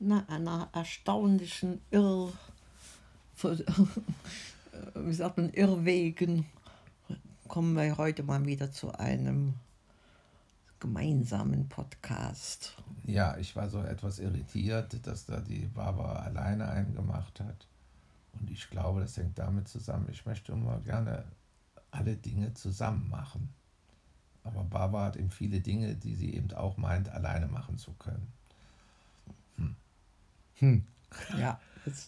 einer erstaunlichen Irr, wie sagt man, Irrwegen kommen wir heute mal wieder zu einem gemeinsamen Podcast. Ja, ich war so etwas irritiert, dass da die Barbara alleine einen gemacht hat. Und ich glaube, das hängt damit zusammen. Ich möchte immer gerne alle Dinge zusammen machen. Aber Barbara hat eben viele Dinge, die sie eben auch meint, alleine machen zu können. Hm. Ja.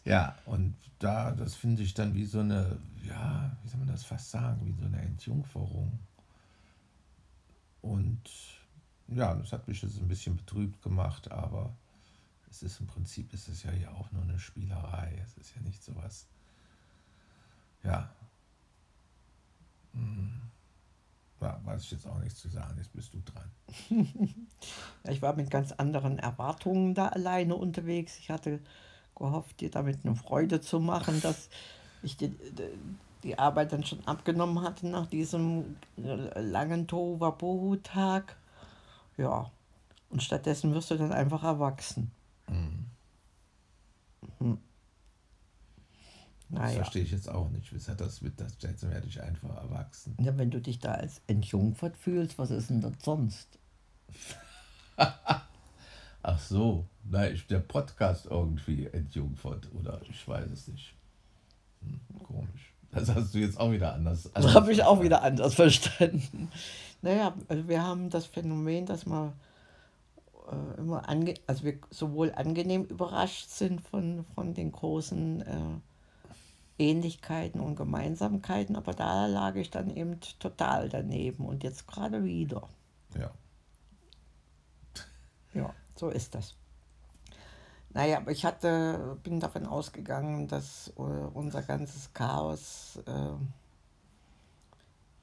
Ja, und da, das finde ich dann wie so eine, ja, wie soll man das fast sagen, wie so eine Entjungferung. Und ja, das hat mich jetzt ein bisschen betrübt gemacht, aber es ist im Prinzip ist es ja hier auch nur eine Spielerei. Es ist ja nicht sowas. Ja. Ja, weiß ich jetzt auch nichts zu sagen. Jetzt bist du dran. ich war mit ganz anderen Erwartungen da alleine unterwegs. Ich hatte gehofft, dir damit eine Freude zu machen, dass ich die, die Arbeit dann schon abgenommen hatte nach diesem langen Tohuwabohu-Tag. Ja, und stattdessen wirst du dann einfach erwachsen. Mhm. Mhm. Naja. Das verstehe ich jetzt auch nicht. Was hat das mit, das jetzt werde ich einfach erwachsen? Ja, wenn du dich da als entjungfert fühlst, was ist denn das sonst? Ach so, nein, ist der Podcast irgendwie entjungfert oder ich weiß es nicht. Hm, komisch. Das hast du jetzt auch wieder anders. Das habe ich auch wieder anders verstanden. Naja, also wir haben das Phänomen, dass wir äh, immer ange also wir sowohl angenehm überrascht sind von, von den großen äh, Ähnlichkeiten und Gemeinsamkeiten, aber da lag ich dann eben total daneben und jetzt gerade wieder. Ja. Ja, so ist das. Naja, aber ich hatte, bin davon ausgegangen, dass äh, unser ganzes Chaos äh,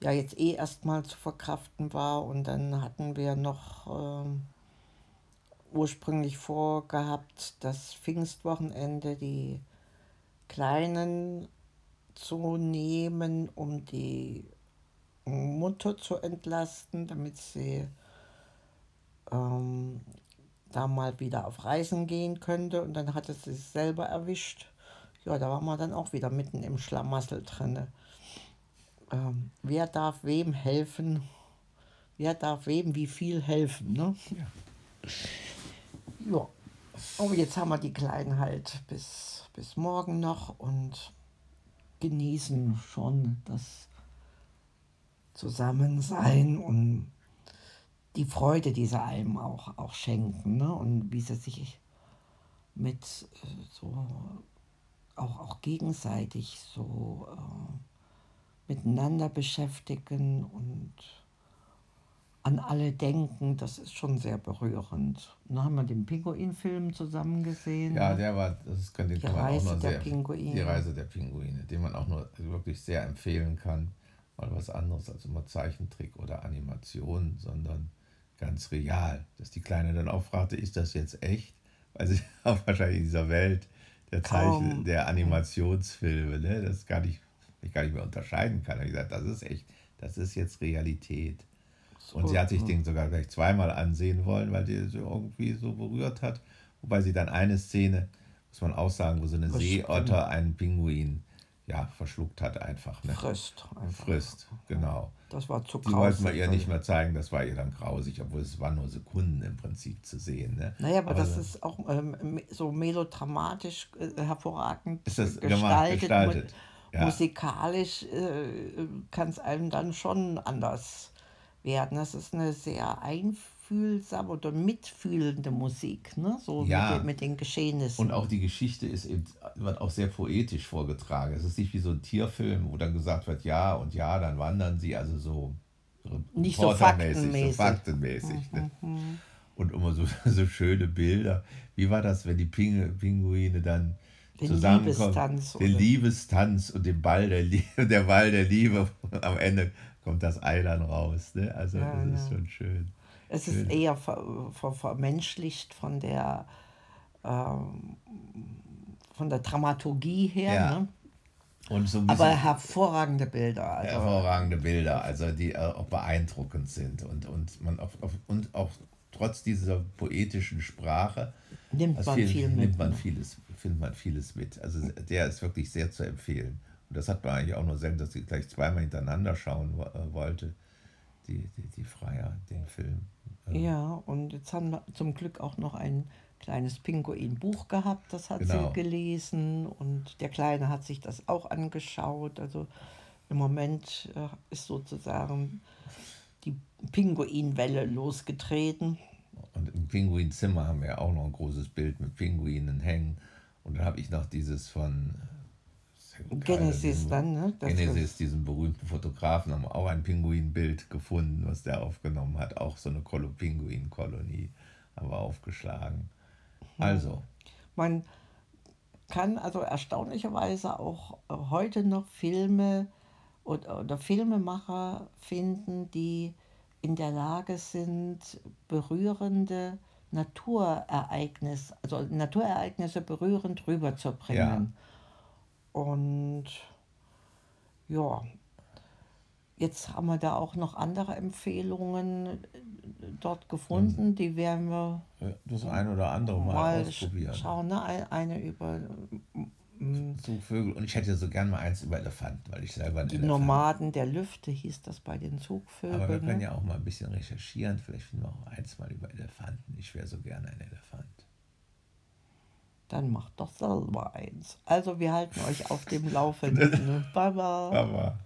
ja jetzt eh erstmal zu verkraften war und dann hatten wir noch äh, ursprünglich vorgehabt, das Pfingstwochenende die Kleinen zu nehmen, um die Mutter zu entlasten, damit sie ähm, da mal wieder auf Reisen gehen könnte. Und dann hat es sich selber erwischt. Ja, da waren wir dann auch wieder mitten im Schlamassel drin. Ähm, wer darf wem helfen? Wer darf wem wie viel helfen? Ne? Ja. ja. Aber jetzt haben wir die Kleinen halt bis bis morgen noch und genießen schon das Zusammensein und die Freude, die sie einem auch, auch schenken. Ne? Und wie sie sich mit äh, so auch, auch gegenseitig so äh, miteinander beschäftigen und an alle denken, das ist schon sehr berührend. Dann haben wir den Pinguin-Film zusammen gesehen. Ja, der war, das könnte die Reise auch nur der Pinguine. Die Reise der Pinguine, den man auch nur wirklich sehr empfehlen kann. Mal was anderes als immer Zeichentrick oder Animation, sondern ganz real. Dass die Kleine dann auch fragte, ist das jetzt echt? Weil sie auch wahrscheinlich in dieser Welt der Zeichen, der Animationsfilme, ne, das gar nicht, ich gar nicht mehr unterscheiden kann. Ich gesagt, das ist echt, das ist jetzt Realität. Und sie hat sich den sogar gleich zweimal ansehen wollen, weil die so irgendwie so berührt hat. Wobei sie dann eine Szene, muss man auch sagen, wo so eine Seeotter einen Pinguin ja, verschluckt hat einfach. Ne? Frisst. Einfach. Frisst, genau. Das war zu grausig. Die wollten wir ihr nicht mehr zeigen, das war ihr dann grausig, obwohl es waren nur Sekunden im Prinzip zu sehen. Ne? Naja, aber, aber das ist auch ähm, so melodramatisch äh, hervorragend ist das gestaltet. gestaltet. Ja. Musikalisch äh, kann es einem dann schon anders werden. Das ist eine sehr einfühlsame oder mitfühlende Musik, ne? so ja. mit, den, mit den Geschehnissen. Und auch die Geschichte ist eben, wird auch sehr poetisch vorgetragen. Es ist nicht wie so ein Tierfilm, wo dann gesagt wird, ja und ja, dann wandern sie, also so, nicht so faktenmäßig. So faktenmäßig ne? mhm. Und immer so, so schöne Bilder. Wie war das, wenn die Pinguine dann den zusammenkommen? Liebestanz, den Liebestanz und den Ball der, Liebe, der Ball der Liebe am Ende kommt das Ei dann raus. Ne? Also ja, das ist schon schön. Es schön. ist eher ver, ver, vermenschlicht von der, ähm, von der Dramaturgie her. Ja. Ne? Und so Aber hervorragende Bilder. Also. Hervorragende Bilder, also die äh, auch beeindruckend sind und, und man auf, und auch trotz dieser poetischen Sprache nimmt man, viel, viel nimmt man ne? vieles, findet man vieles mit. Also der ist wirklich sehr zu empfehlen. Und das hat man eigentlich auch nur selten, dass ich gleich zweimal hintereinander schauen äh, wollte, die, die, die Freier, den Film. Ja, und jetzt haben wir zum Glück auch noch ein kleines Pinguin-Buch gehabt, das hat genau. sie gelesen und der Kleine hat sich das auch angeschaut. Also im Moment äh, ist sozusagen die Pinguinwelle losgetreten. Und im Pinguinzimmer haben wir auch noch ein großes Bild mit Pinguinen hängen. Und dann habe ich noch dieses von Genesis dann, ne? Das Genesis, diesen berühmten Fotografen, haben auch ein Pinguinbild gefunden, was der aufgenommen hat. Auch so eine Pinguinkolonie haben wir aufgeschlagen. Hm. Also. Man kann also erstaunlicherweise auch heute noch Filme oder, oder Filmemacher finden, die in der Lage sind, berührende Naturereignisse, also Naturereignisse berührend rüberzubringen. Ja. Und ja, jetzt haben wir da auch noch andere Empfehlungen dort gefunden, mhm. die werden wir das eine oder andere mal, mal ausprobieren. Schauen, ne? eine über Zugvögel. Und ich hätte so gern mal eins über Elefanten, weil ich selber ein Die Elefant. Nomaden der Lüfte hieß das bei den Zugvögeln. Aber wir können ne? ja auch mal ein bisschen recherchieren. Vielleicht finden wir auch eins mal über Elefanten. Ich wäre so gerne ein Elefant. Dann macht doch selber eins. Also wir halten euch auf dem Laufenden. Baba. Baba.